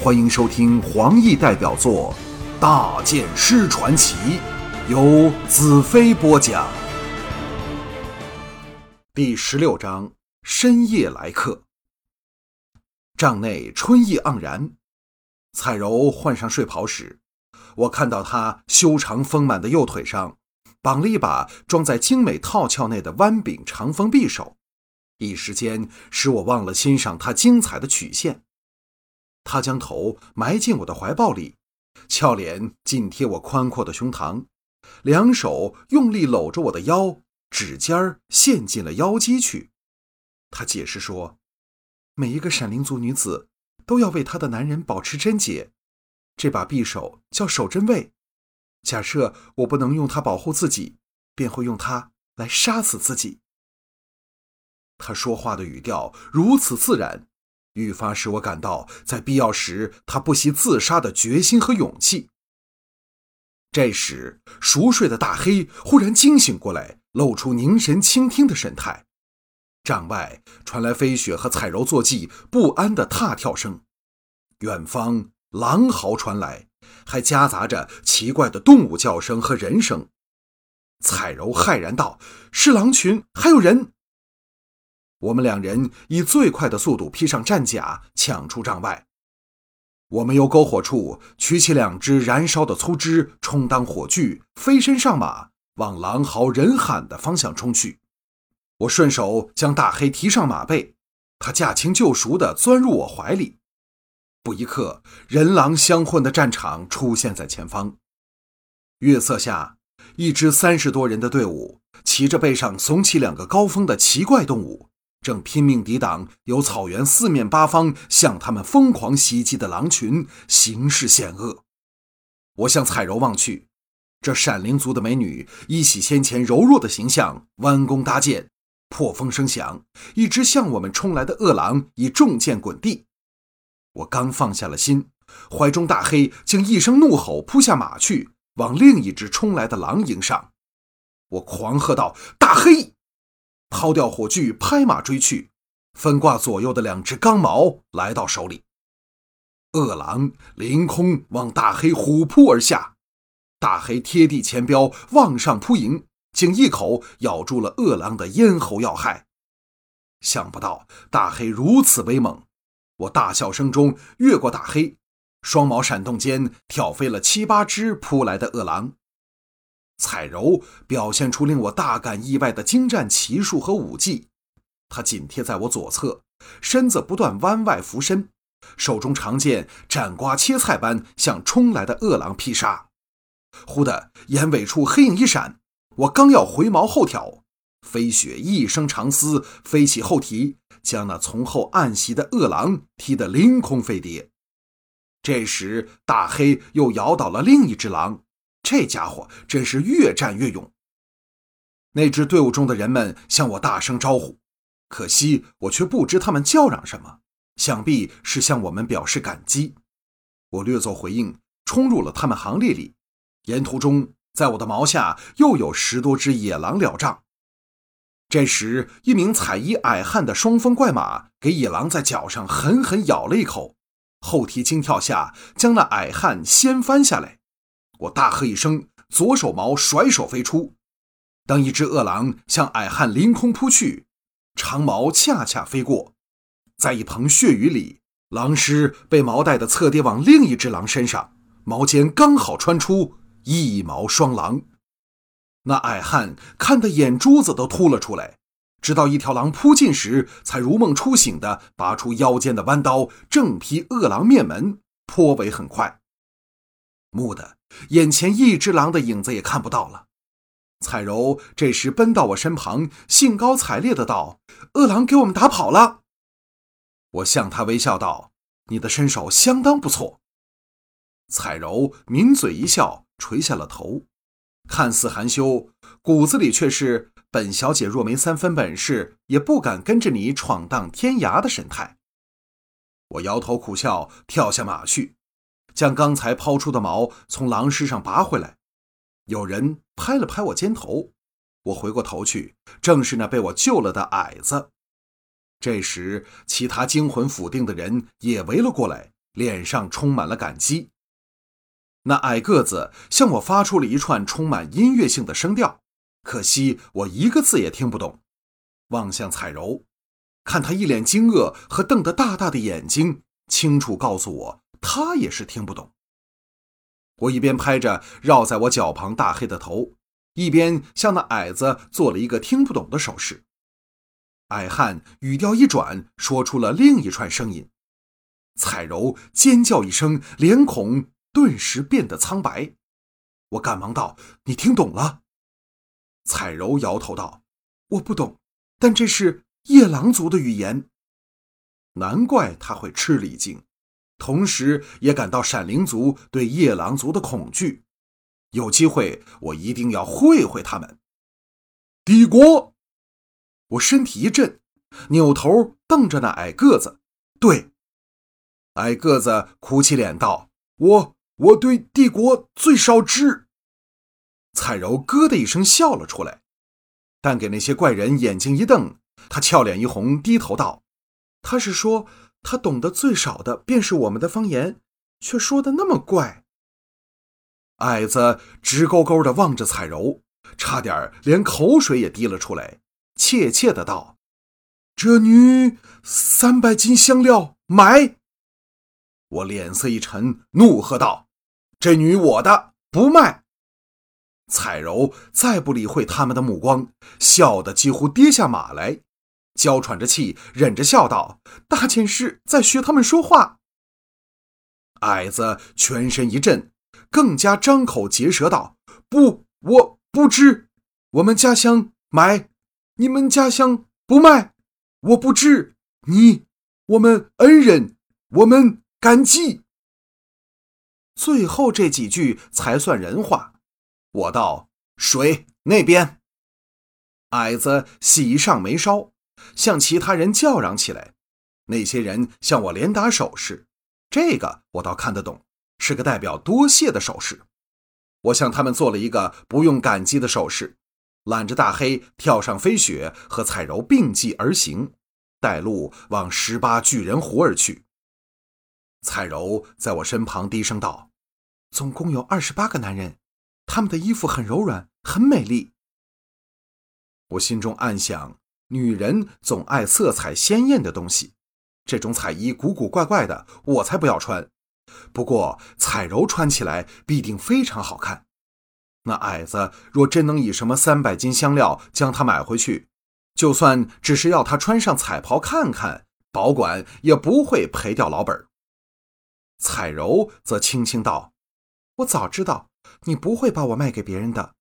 欢迎收听黄奕代表作《大剑师传奇》，由子飞播讲。第十六章：深夜来客。帐内春意盎然，彩柔换上睡袍时，我看到她修长丰满的右腿上绑了一把装在精美套鞘内的弯柄长锋匕首。一时间，使我忘了欣赏它精彩的曲线。他将头埋进我的怀抱里，俏脸紧贴我宽阔的胸膛，两手用力搂着我的腰，指尖儿陷进了腰肌去。他解释说：“每一个闪灵族女子都要为她的男人保持贞洁，这把匕首叫守贞卫。假设我不能用它保护自己，便会用它来杀死自己。”他说话的语调如此自然，愈发使我感到在必要时他不惜自杀的决心和勇气。这时，熟睡的大黑忽然惊醒过来，露出凝神倾听的神态。帐外传来飞雪和彩柔坐骑不安的踏跳声，远方狼嚎传来，还夹杂着奇怪的动物叫声和人声。彩柔骇然道：“是狼群，还有人！”我们两人以最快的速度披上战甲，抢出帐外。我们由篝火处取起两只燃烧的粗枝，充当火炬，飞身上马，往狼嚎人喊的方向冲去。我顺手将大黑提上马背，他驾轻就熟地钻入我怀里。不一刻，人狼相混的战场出现在前方。月色下，一支三十多人的队伍骑着背上耸起两个高峰的奇怪动物。正拼命抵挡由草原四面八方向他们疯狂袭击的狼群，形势险恶。我向彩柔望去，这闪灵族的美女依袭先前柔弱的形象，弯弓搭箭。破风声响，一只向我们冲来的恶狼已中箭滚地。我刚放下了心，怀中大黑竟一声怒吼，扑下马去，往另一只冲来的狼迎上。我狂喝道：“大黑！”抛掉火炬，拍马追去，分挂左右的两只钢矛来到手里。恶狼凌空往大黑虎扑而下，大黑贴地前标，往上扑迎，竟一口咬住了恶狼的咽喉要害。想不到大黑如此威猛，我大笑声中越过大黑，双矛闪动间挑飞了七八只扑来的恶狼。彩柔表现出令我大感意外的精湛骑术和武技，她紧贴在我左侧，身子不断弯外俯身，手中长剑斩瓜切菜般向冲来的恶狼劈杀。忽的眼尾处黑影一闪，我刚要回矛后挑，飞雪一声长嘶飞起后蹄，将那从后暗袭的恶狼踢得凌空飞跌。这时大黑又咬倒了另一只狼。这家伙真是越战越勇。那支队伍中的人们向我大声招呼，可惜我却不知他们叫嚷什么，想必是向我们表示感激。我略作回应，冲入了他们行列里。沿途中，在我的毛下又有十多只野狼了帐。这时，一名彩衣矮汉的双峰怪马给野狼在脚上狠狠咬了一口，后蹄惊跳下，将那矮汉掀翻下来。我大喝一声，左手矛甩手飞出。当一只恶狼向矮汉凌空扑去，长矛恰恰飞过，在一旁血雨里，狼尸被矛带的侧跌往另一只狼身上，矛尖刚好穿出，一矛双狼。那矮汉看得眼珠子都凸了出来，直到一条狼扑近时，才如梦初醒的拔出腰间的弯刀，正劈恶狼面门，颇为很快。蓦地。眼前一只狼的影子也看不到了。彩柔这时奔到我身旁，兴高采烈的道：“恶狼给我们打跑了。”我向他微笑道：“你的身手相当不错。”彩柔抿嘴一笑，垂下了头，看似含羞，骨子里却是“本小姐若没三分本事，也不敢跟着你闯荡天涯”的神态。我摇头苦笑，跳下马去。将刚才抛出的矛从狼尸上拔回来，有人拍了拍我肩头，我回过头去，正是那被我救了的矮子。这时，其他惊魂甫定的人也围了过来，脸上充满了感激。那矮个子向我发出了一串充满音乐性的声调，可惜我一个字也听不懂。望向彩柔，看他一脸惊愕和瞪得大大的眼睛，清楚告诉我，他也是听不懂。我一边拍着绕在我脚旁大黑的头，一边向那矮子做了一个听不懂的手势。矮汉语调一转，说出了另一串声音。彩柔尖叫一声，脸孔顿时变得苍白。我赶忙道：“你听懂了？”彩柔摇头道：“我不懂，但这是夜郎族的语言。难怪他会吃了一惊。”同时也感到闪灵族对夜狼族的恐惧。有机会，我一定要会会他们。帝国，我身体一震，扭头瞪着那矮个子。对，矮个子苦起脸道：“我我对帝国最少知。”彩柔咯的一声笑了出来，但给那些怪人眼睛一瞪，他俏脸一红，低头道：“他是说。”他懂得最少的便是我们的方言，却说的那么怪。矮子直勾勾的望着彩柔，差点连口水也滴了出来，怯怯的道：“这女三百斤香料买。”我脸色一沉，怒喝道：“这女我的，不卖！”彩柔再不理会他们的目光，笑得几乎跌下马来。娇喘着气，忍着笑道：“大剑师在学他们说话。”矮子全身一震，更加张口结舌道：“不，我不知。我们家乡买，你们家乡不卖。我不知你，我们恩人，我们感激。”最后这几句才算人话。我道：“水那边。”矮子喜上眉梢。向其他人叫嚷起来，那些人向我连打手势，这个我倒看得懂，是个代表多谢的手势。我向他们做了一个不用感激的手势，揽着大黑跳上飞雪，和彩柔并继而行，带路往十八巨人湖而去。彩柔在我身旁低声道：“总共有二十八个男人，他们的衣服很柔软，很美丽。”我心中暗想。女人总爱色彩鲜艳的东西，这种彩衣古古怪怪的，我才不要穿。不过彩柔穿起来必定非常好看。那矮子若真能以什么三百斤香料将她买回去，就算只是要她穿上彩袍看看，保管也不会赔掉老本。彩柔则轻轻道：“我早知道你不会把我卖给别人的，